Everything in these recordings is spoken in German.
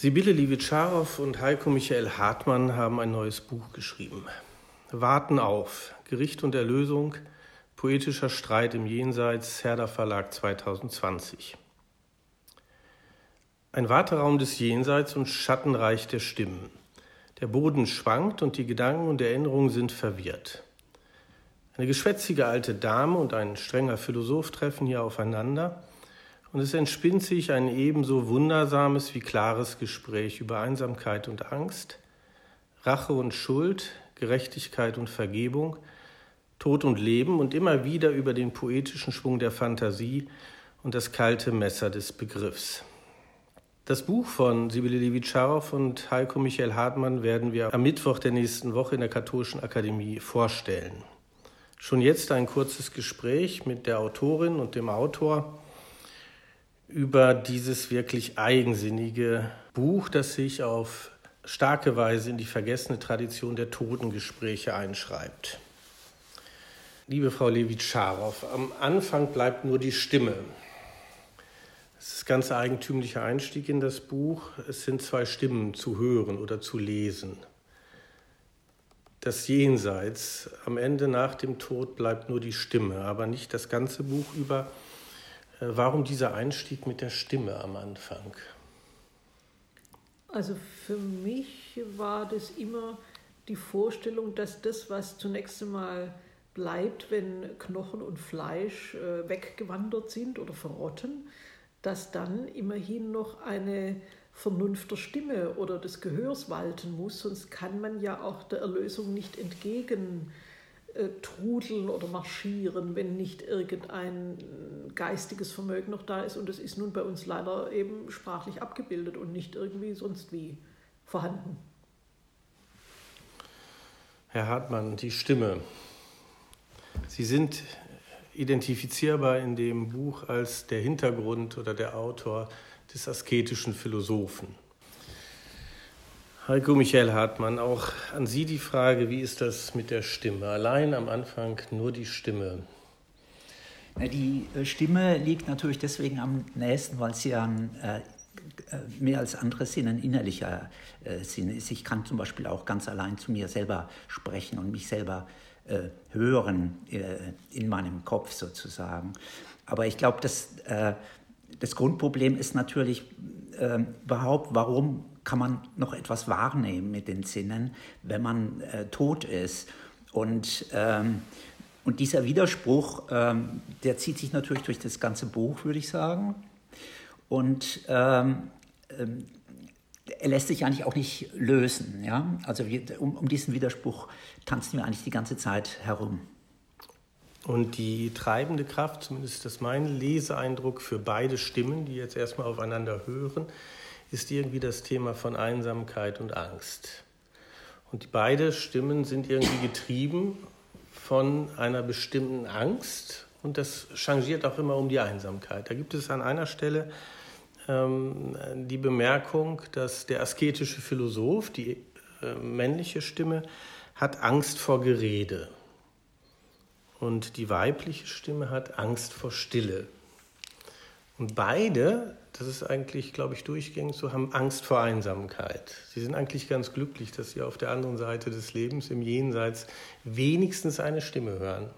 Sibylle Liwitscharow und Heiko Michael Hartmann haben ein neues Buch geschrieben. Warten auf, Gericht und Erlösung, poetischer Streit im Jenseits, Herder Verlag 2020. Ein Warteraum des Jenseits und Schattenreich der Stimmen. Der Boden schwankt und die Gedanken und Erinnerungen sind verwirrt. Eine geschwätzige alte Dame und ein strenger Philosoph treffen hier aufeinander und es entspinnt sich ein ebenso wundersames wie klares Gespräch über Einsamkeit und Angst, Rache und Schuld, Gerechtigkeit und Vergebung, Tod und Leben und immer wieder über den poetischen Schwung der Fantasie und das kalte Messer des Begriffs. Das Buch von Sibylle Levitscharow und Heiko Michael Hartmann werden wir am Mittwoch der nächsten Woche in der Katholischen Akademie vorstellen. Schon jetzt ein kurzes Gespräch mit der Autorin und dem Autor über dieses wirklich eigensinnige Buch, das sich auf starke Weise in die vergessene Tradition der Totengespräche einschreibt. Liebe Frau Levitscharow, am Anfang bleibt nur die Stimme. Das ist ein ganz eigentümlicher Einstieg in das Buch. Es sind zwei Stimmen zu hören oder zu lesen. Das Jenseits, am Ende nach dem Tod bleibt nur die Stimme, aber nicht das ganze Buch über warum dieser Einstieg mit der Stimme am Anfang? Also für mich war das immer die Vorstellung, dass das, was zunächst einmal bleibt, wenn Knochen und Fleisch äh, weggewandert sind oder verrotten, dass dann immerhin noch eine Vernunft der Stimme oder des Gehörs walten muss, sonst kann man ja auch der Erlösung nicht entgegen äh, trudeln oder marschieren, wenn nicht irgendein geistiges Vermögen noch da ist. Und das ist nun bei uns leider eben sprachlich abgebildet und nicht irgendwie sonst wie vorhanden. Herr Hartmann, die Stimme. Sie sind identifizierbar in dem Buch als der Hintergrund oder der Autor des asketischen Philosophen. Heiko Michael Hartmann, auch an Sie die Frage, wie ist das mit der Stimme? Allein am Anfang nur die Stimme. Die äh, Stimme liegt natürlich deswegen am nächsten, weil sie ja äh, mehr als andere Sinn ein innerlicher äh, Sinn ist. Ich kann zum Beispiel auch ganz allein zu mir selber sprechen und mich selber hören in meinem Kopf sozusagen. Aber ich glaube, das, das Grundproblem ist natürlich überhaupt, warum kann man noch etwas wahrnehmen mit den Sinnen, wenn man äh, tot ist. Und, ähm, und dieser Widerspruch, ähm, der zieht sich natürlich durch das ganze Buch, würde ich sagen. Und ähm, ähm er lässt sich eigentlich auch nicht lösen. Ja? Also wir, um, um diesen Widerspruch tanzen wir eigentlich die ganze Zeit herum. Und die treibende Kraft, zumindest ist das mein Leseeindruck für beide Stimmen, die jetzt erstmal aufeinander hören, ist irgendwie das Thema von Einsamkeit und Angst. Und beide Stimmen sind irgendwie getrieben von einer bestimmten Angst und das changiert auch immer um die Einsamkeit. Da gibt es an einer Stelle ähm, die Bemerkung, dass der asketische Philosoph, die äh, männliche Stimme, hat Angst vor Gerede. Und die weibliche Stimme hat Angst vor Stille. Und beide das ist eigentlich, glaube ich, durchgängig so, haben Angst vor Einsamkeit. Sie sind eigentlich ganz glücklich, dass sie auf der anderen Seite des Lebens, im Jenseits, wenigstens eine Stimme hören.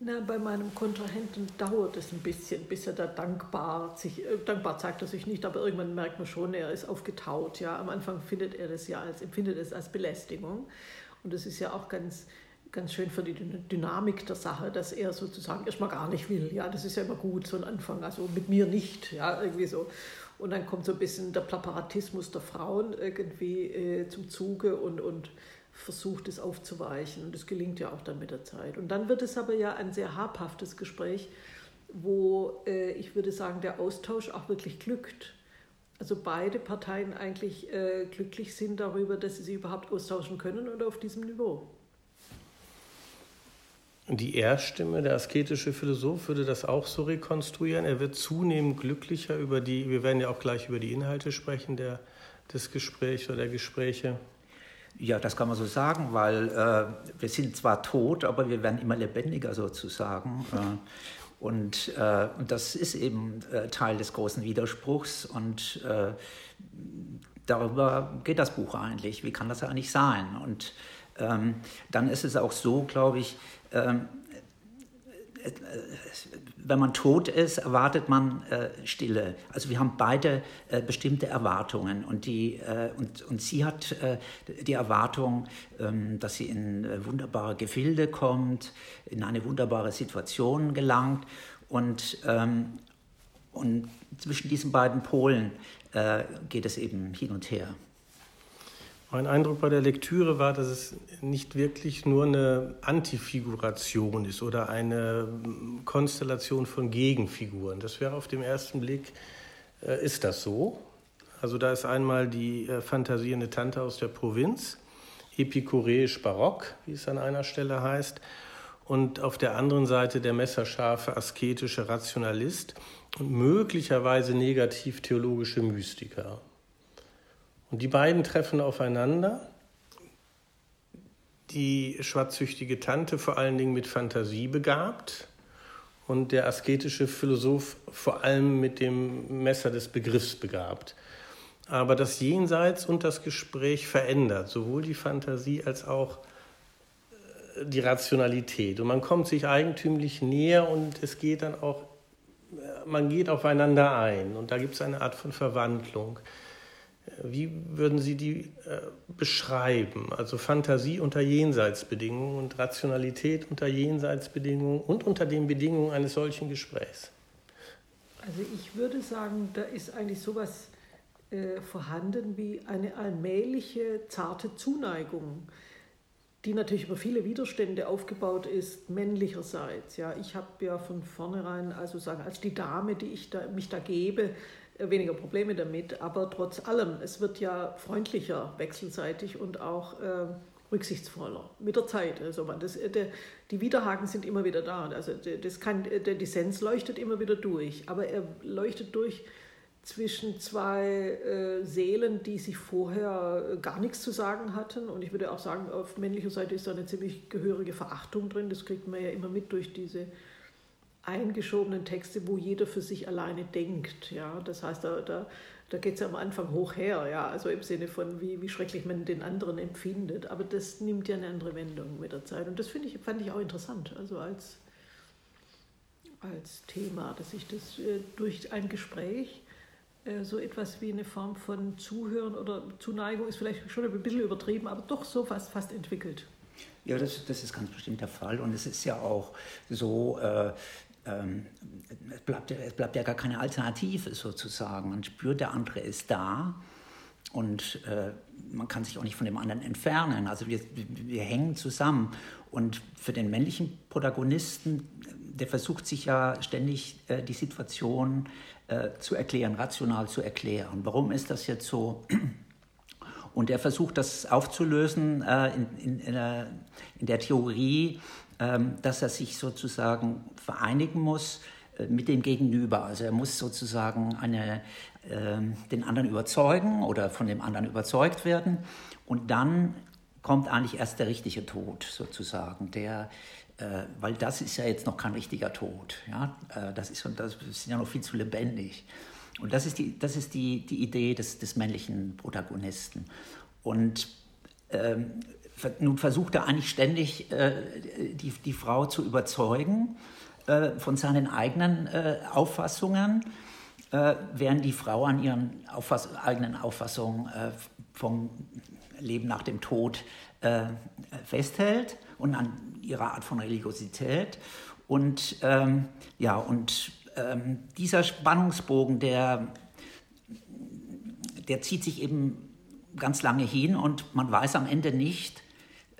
Na, bei meinem Kontrahenten dauert es ein bisschen, bis er da dankbar sich, äh, dankbar zeigt er sich nicht, aber irgendwann merkt man schon, er ist aufgetaut. Ja, am Anfang findet er das ja als, empfindet es als Belästigung. Und das ist ja auch ganz ganz schön für die Dynamik der Sache, dass er sozusagen erstmal gar nicht will. Ja, das ist ja immer gut, so ein Anfang. Also mit mir nicht, ja, irgendwie so. Und dann kommt so ein bisschen der Plaparatismus der Frauen irgendwie äh, zum Zuge und, und versucht es aufzuweichen. Und das gelingt ja auch dann mit der Zeit. Und dann wird es aber ja ein sehr habhaftes Gespräch, wo äh, ich würde sagen, der Austausch auch wirklich glückt. Also beide Parteien eigentlich äh, glücklich sind darüber, dass sie sich überhaupt austauschen können und auf diesem Niveau. Die Erststimme, der asketische Philosoph, würde das auch so rekonstruieren. Er wird zunehmend glücklicher über die, wir werden ja auch gleich über die Inhalte sprechen der, des Gesprächs oder der Gespräche. Ja, das kann man so sagen, weil äh, wir sind zwar tot, aber wir werden immer lebendiger sozusagen. Äh, Und, äh, und das ist eben äh, Teil des großen Widerspruchs und äh, darüber geht das Buch eigentlich. Wie kann das eigentlich sein? Und ähm, dann ist es auch so, glaube ich, ähm, wenn man tot ist, erwartet man äh, Stille. Also wir haben beide äh, bestimmte Erwartungen und, die, äh, und, und sie hat äh, die Erwartung, ähm, dass sie in äh, wunderbare Gefilde kommt, in eine wunderbare Situation gelangt und, ähm, und zwischen diesen beiden Polen äh, geht es eben hin und her. Mein Eindruck bei der Lektüre war, dass es nicht wirklich nur eine Antifiguration ist oder eine Konstellation von Gegenfiguren. Das wäre auf den ersten Blick, äh, ist das so. Also da ist einmal die äh, fantasierende Tante aus der Provinz, epikureisch barock, wie es an einer Stelle heißt, und auf der anderen Seite der messerscharfe asketische Rationalist und möglicherweise negativ theologische Mystiker. Und die beiden treffen aufeinander. Die schwarzsüchtige Tante vor allen Dingen mit Fantasie begabt und der asketische Philosoph vor allem mit dem Messer des Begriffs begabt. Aber das Jenseits und das Gespräch verändert sowohl die Fantasie als auch äh, die Rationalität. Und man kommt sich eigentümlich näher und es geht dann auch, äh, man geht aufeinander ein. Und da gibt es eine Art von Verwandlung. Wie würden Sie die äh, beschreiben? Also Fantasie unter Jenseitsbedingungen und Rationalität unter Jenseitsbedingungen und unter den Bedingungen eines solchen Gesprächs? Also ich würde sagen, da ist eigentlich sowas äh, vorhanden wie eine allmähliche, zarte Zuneigung, die natürlich über viele Widerstände aufgebaut ist, männlicherseits. Ja, ich habe ja von vornherein, also sagen, als die Dame, die ich da, mich da gebe, weniger Probleme damit, aber trotz allem, es wird ja freundlicher wechselseitig und auch äh, rücksichtsvoller mit der Zeit. Also man, das, äh, der, die Widerhaken sind immer wieder da. Also das kann, der Dissens leuchtet immer wieder durch, aber er leuchtet durch zwischen zwei äh, Seelen, die sich vorher äh, gar nichts zu sagen hatten. Und ich würde auch sagen, auf männlicher Seite ist da eine ziemlich gehörige Verachtung drin. Das kriegt man ja immer mit durch diese eingeschobenen Texte, wo jeder für sich alleine denkt. Ja? Das heißt, da, da, da geht es ja am Anfang hoch her, ja? also im Sinne von, wie, wie schrecklich man den anderen empfindet. Aber das nimmt ja eine andere Wendung mit der Zeit. Und das ich, fand ich auch interessant, also als, als Thema, dass ich das äh, durch ein Gespräch äh, so etwas wie eine Form von Zuhören oder Zuneigung ist vielleicht schon ein bisschen übertrieben, aber doch so fast, fast entwickelt. Ja, das, das ist ganz bestimmt der Fall. Und es ist ja auch so, äh, ähm, es, bleibt, es bleibt ja gar keine Alternative sozusagen. Man spürt, der andere ist da und äh, man kann sich auch nicht von dem anderen entfernen. Also wir, wir hängen zusammen. Und für den männlichen Protagonisten, der versucht sich ja ständig äh, die Situation äh, zu erklären, rational zu erklären. Warum ist das jetzt so? Und er versucht das aufzulösen äh, in, in, in, der, in der Theorie dass er sich sozusagen vereinigen muss äh, mit dem Gegenüber. Also er muss sozusagen eine, ähm, den anderen überzeugen oder von dem anderen überzeugt werden. Und dann kommt eigentlich erst der richtige Tod sozusagen, der, äh, weil das ist ja jetzt noch kein richtiger Tod. Ja? Äh, das, ist, das ist ja noch viel zu lebendig. Und das ist die, das ist die, die Idee des, des männlichen Protagonisten. Und ähm, nun versucht er eigentlich ständig, äh, die, die Frau zu überzeugen äh, von seinen eigenen äh, Auffassungen, äh, während die Frau an ihren Auffass eigenen Auffassungen vom Leben nach dem Tod festhält und an ihrer Art von Religiosität. Und ähm, ja, und ähm, dieser Spannungsbogen, der, der zieht sich eben ganz lange hin und man weiß am Ende nicht,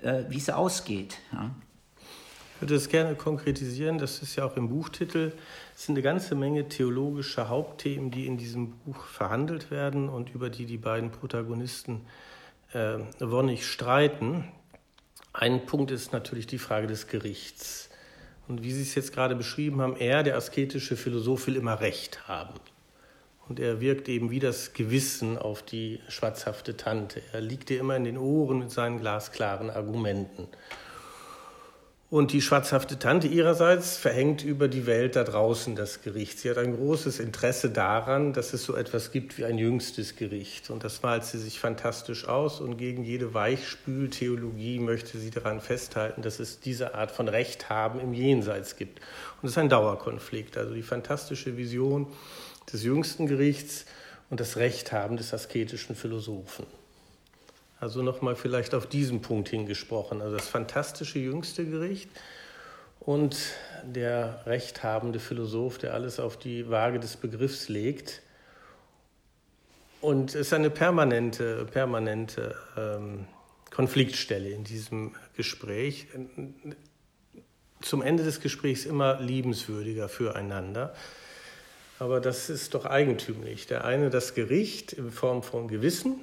äh, wie es ausgeht. Ja. Ich würde es gerne konkretisieren, das ist ja auch im Buchtitel. Es sind eine ganze Menge theologischer Hauptthemen, die in diesem Buch verhandelt werden und über die die beiden Protagonisten äh, wonnig streiten. Ein Punkt ist natürlich die Frage des Gerichts. Und wie Sie es jetzt gerade beschrieben haben, er, der asketische Philosoph, will immer Recht haben. Und er wirkt eben wie das Gewissen auf die schwatzhafte Tante. Er liegt ihr immer in den Ohren mit seinen glasklaren Argumenten. Und die schwarzhafte Tante ihrerseits verhängt über die Welt da draußen das Gericht. Sie hat ein großes Interesse daran, dass es so etwas gibt wie ein jüngstes Gericht. Und das malt sie sich fantastisch aus. Und gegen jede Weichspültheologie möchte sie daran festhalten, dass es diese Art von Recht haben im Jenseits gibt. Und es ist ein Dauerkonflikt. Also die fantastische Vision des jüngsten Gerichts und das Recht haben des asketischen Philosophen. Also nochmal vielleicht auf diesen Punkt hingesprochen. Also das fantastische jüngste Gericht und der rechthabende Philosoph, der alles auf die Waage des Begriffs legt. Und es ist eine permanente, permanente ähm, Konfliktstelle in diesem Gespräch. Zum Ende des Gesprächs immer liebenswürdiger füreinander. Aber das ist doch eigentümlich. Der eine das Gericht in Form von Gewissen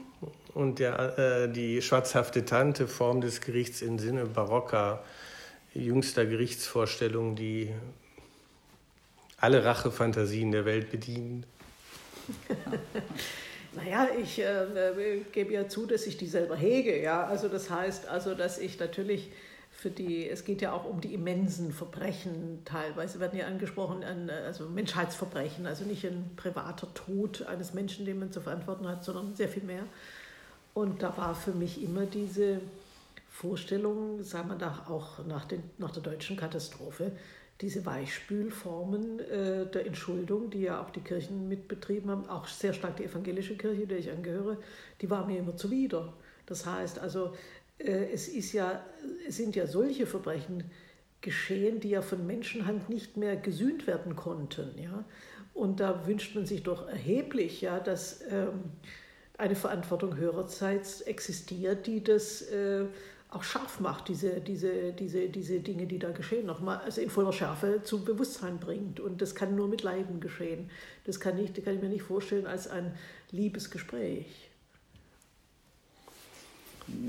und der, äh, die schwarzhafte Tante Form des Gerichts im Sinne barocker jüngster Gerichtsvorstellungen, die alle Rachefantasien der Welt bedienen. naja, ich äh, äh, gebe ja zu, dass ich die selber hege. Ja? Also das heißt also, dass ich natürlich für die, es geht ja auch um die immensen Verbrechen teilweise, werden ja angesprochen, also Menschheitsverbrechen, also nicht ein privater Tod eines Menschen, den man zu verantworten hat, sondern sehr viel mehr. Und da war für mich immer diese Vorstellung, sagen wir da auch nach, den, nach der deutschen Katastrophe, diese Weichspülformen äh, der Entschuldung, die ja auch die Kirchen mitbetrieben haben, auch sehr stark die evangelische Kirche, der ich angehöre, die war mir immer zuwider. Das heißt also, es, ist ja, es sind ja solche Verbrechen geschehen, die ja von Menschenhand nicht mehr gesühnt werden konnten. Ja? Und da wünscht man sich doch erheblich, ja, dass ähm, eine Verantwortung höhererseits existiert, die das äh, auch scharf macht, diese, diese, diese, diese Dinge, die da geschehen, nochmal also in voller Schärfe zum Bewusstsein bringt. Und das kann nur mit Leiden geschehen. Das kann, nicht, kann ich mir nicht vorstellen als ein Liebesgespräch.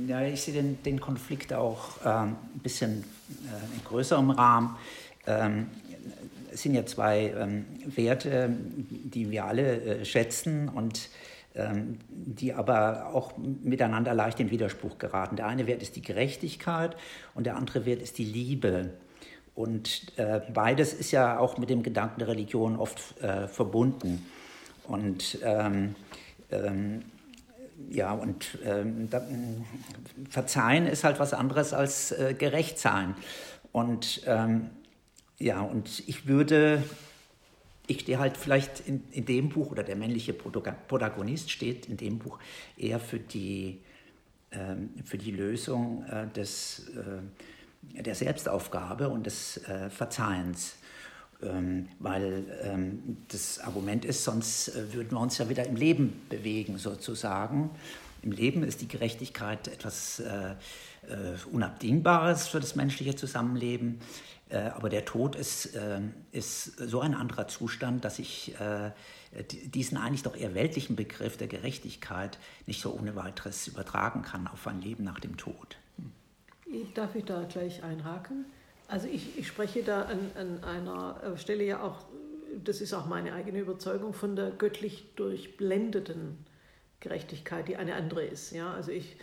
Ja, ich sehe den, den Konflikt auch ähm, ein bisschen äh, in größerem Rahmen. Ähm, es sind ja zwei ähm, Werte, die wir alle äh, schätzen und ähm, die aber auch miteinander leicht in Widerspruch geraten. Der eine Wert ist die Gerechtigkeit und der andere Wert ist die Liebe. Und äh, beides ist ja auch mit dem Gedanken der Religion oft äh, verbunden. Und ähm, ähm, ja, und ähm, da, Verzeihen ist halt was anderes als äh, gerecht sein. Und ähm, ja, und ich würde ich stehe halt vielleicht in, in dem Buch oder der männliche Protagonist steht in dem Buch eher für die, ähm, für die Lösung äh, des, äh, der Selbstaufgabe und des äh, Verzeihens. Ähm, weil ähm, das Argument ist, sonst äh, würden wir uns ja wieder im Leben bewegen sozusagen. Im Leben ist die Gerechtigkeit etwas äh, äh, Unabdingbares für das menschliche Zusammenleben. Äh, aber der Tod ist, ist so ein anderer Zustand, dass ich diesen eigentlich doch eher weltlichen Begriff der Gerechtigkeit nicht so ohne weiteres übertragen kann auf ein Leben nach dem Tod. Darf ich da gleich einhaken? Also ich, ich spreche da an, an einer Stelle ja auch, das ist auch meine eigene Überzeugung, von der göttlich durchblendeten Gerechtigkeit, die eine andere ist. Ja? Also ich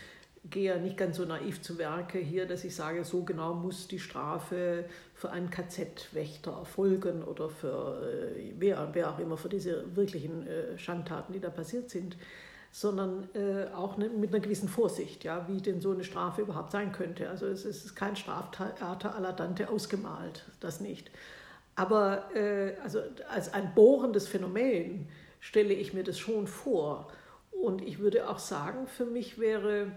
gehe ja nicht ganz so naiv zu Werke hier, dass ich sage, so genau muss die Strafe für einen KZ-Wächter erfolgen oder für äh, wer, wer auch immer, für diese wirklichen äh, Schandtaten, die da passiert sind, sondern äh, auch ne, mit einer gewissen Vorsicht, ja, wie denn so eine Strafe überhaupt sein könnte. Also es ist kein Straftheater la Dante ausgemalt, das nicht. Aber äh, also als ein bohrendes Phänomen stelle ich mir das schon vor. Und ich würde auch sagen, für mich wäre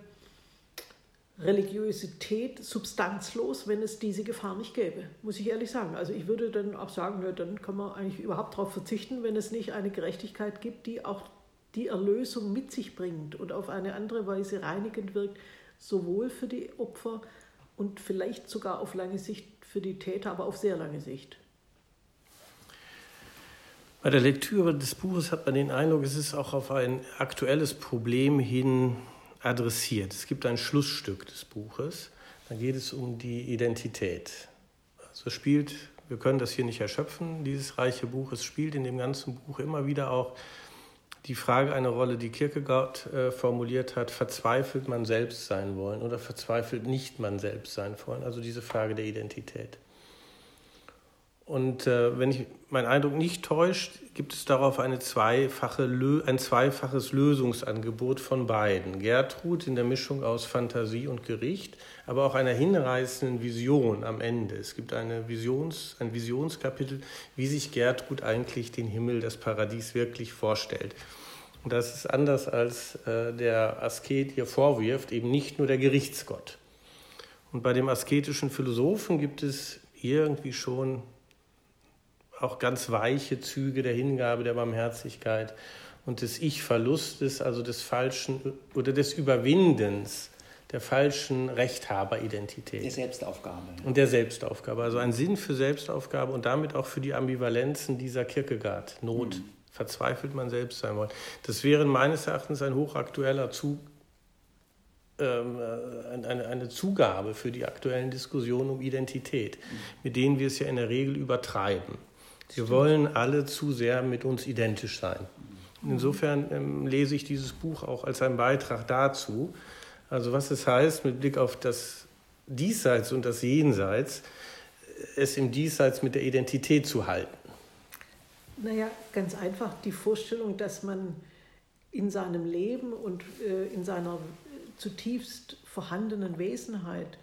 Religiosität substanzlos, wenn es diese Gefahr nicht gäbe, muss ich ehrlich sagen. Also ich würde dann auch sagen, ja, dann kann man eigentlich überhaupt darauf verzichten, wenn es nicht eine Gerechtigkeit gibt, die auch die Erlösung mit sich bringt und auf eine andere Weise reinigend wirkt, sowohl für die Opfer und vielleicht sogar auf lange Sicht für die Täter, aber auf sehr lange Sicht. Bei der Lektüre des Buches hat man den Eindruck, es ist auch auf ein aktuelles Problem hin adressiert. Es gibt ein Schlussstück des Buches, da geht es um die Identität. Also spielt, wir können das hier nicht erschöpfen, dieses reiche Buch, es spielt in dem ganzen Buch immer wieder auch die Frage eine Rolle, die Kierkegaard äh, formuliert hat, verzweifelt man selbst sein wollen oder verzweifelt nicht man selbst sein wollen? Also diese Frage der Identität. Und äh, wenn ich mein Eindruck nicht täuscht, gibt es darauf eine zweifache, ein zweifaches Lösungsangebot von beiden. Gertrud in der Mischung aus Fantasie und Gericht, aber auch einer hinreißenden Vision am Ende. Es gibt eine Visions, ein Visionskapitel, wie sich Gertrud eigentlich den Himmel, das Paradies wirklich vorstellt. Und das ist anders als äh, der Asket hier vorwirft, eben nicht nur der Gerichtsgott. Und bei dem asketischen Philosophen gibt es irgendwie schon auch ganz weiche Züge der Hingabe, der Barmherzigkeit und des Ich-Verlustes, also des falschen oder des Überwindens der falschen Rechthaberidentität. Der Selbstaufgabe. Und der Selbstaufgabe. Also ein Sinn für Selbstaufgabe und damit auch für die Ambivalenzen dieser Kierkegaard. Not, mhm. verzweifelt man selbst sein wollen. Das wäre meines Erachtens ein hochaktueller Zug, ähm, äh, eine, eine Zugabe für die aktuellen Diskussionen um Identität, mhm. mit denen wir es ja in der Regel übertreiben. Wir wollen alle zu sehr mit uns identisch sein. Insofern ähm, lese ich dieses Buch auch als einen Beitrag dazu. Also was es heißt mit Blick auf das Diesseits und das Jenseits, es im Diesseits mit der Identität zu halten. Naja, ganz einfach die Vorstellung, dass man in seinem Leben und äh, in seiner zutiefst vorhandenen Wesenheit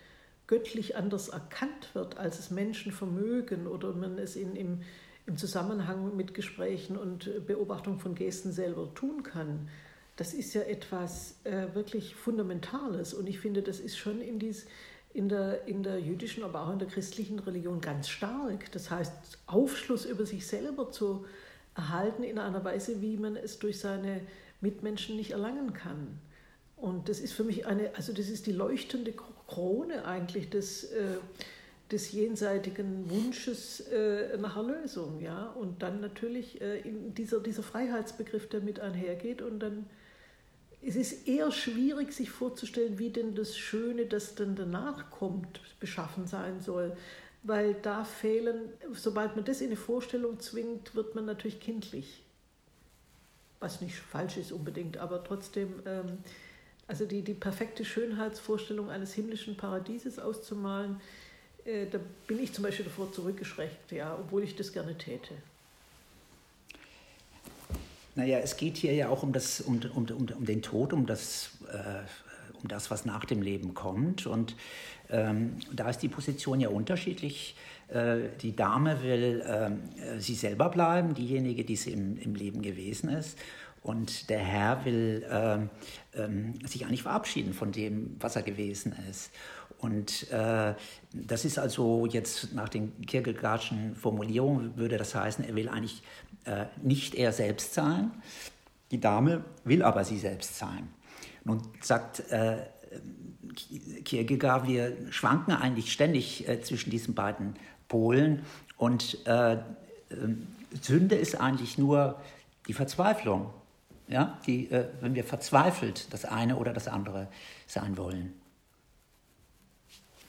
göttlich anders erkannt wird, als es Menschen vermögen oder man es in, im, im Zusammenhang mit Gesprächen und Beobachtung von Gesten selber tun kann, das ist ja etwas äh, wirklich Fundamentales. Und ich finde, das ist schon in, dies, in, der, in der jüdischen, aber auch in der christlichen Religion ganz stark. Das heißt, Aufschluss über sich selber zu erhalten in einer Weise, wie man es durch seine Mitmenschen nicht erlangen kann. Und das ist für mich eine, also das ist die leuchtende Krone eigentlich des. Äh, des jenseitigen Wunsches äh, nach Erlösung, ja, und dann natürlich äh, dieser, dieser Freiheitsbegriff, der mit einhergeht und dann es ist eher schwierig, sich vorzustellen, wie denn das Schöne, das dann danach kommt, beschaffen sein soll. Weil da fehlen, sobald man das in eine Vorstellung zwingt, wird man natürlich kindlich. Was nicht falsch ist unbedingt, aber trotzdem, ähm, also die, die perfekte Schönheitsvorstellung eines himmlischen Paradieses auszumalen, äh, da bin ich zum Beispiel davor zurückgeschreckt, ja, obwohl ich das gerne täte. Naja, es geht hier ja auch um, das, um, um, um, den Tod, um das, äh, um das, was nach dem Leben kommt. Und ähm, da ist die Position ja unterschiedlich. Äh, die Dame will äh, sie selber bleiben, diejenige, die sie im, im Leben gewesen ist. Und der Herr will ähm, ähm sich eigentlich verabschieden von dem, was er gewesen ist. Und äh, das ist also jetzt nach den Kierkegaardschen Formulierungen, würde das heißen, er will eigentlich äh, nicht er selbst sein. Die Dame will aber sie selbst sein. Nun sagt äh, Kierkegaard, wir schwanken eigentlich ständig äh, zwischen diesen beiden Polen und äh, ähm, Sünde ist eigentlich nur die Verzweiflung. Ja? Die, äh, wenn wir verzweifelt das eine oder das andere sein wollen.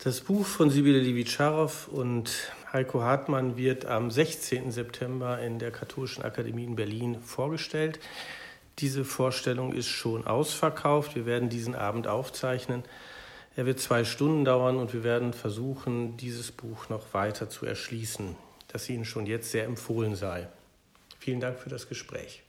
Das Buch von Sibylle Livitscharow und Heiko Hartmann wird am 16. September in der Katholischen Akademie in Berlin vorgestellt. Diese Vorstellung ist schon ausverkauft. Wir werden diesen Abend aufzeichnen. Er wird zwei Stunden dauern und wir werden versuchen, dieses Buch noch weiter zu erschließen, das Ihnen schon jetzt sehr empfohlen sei. Vielen Dank für das Gespräch.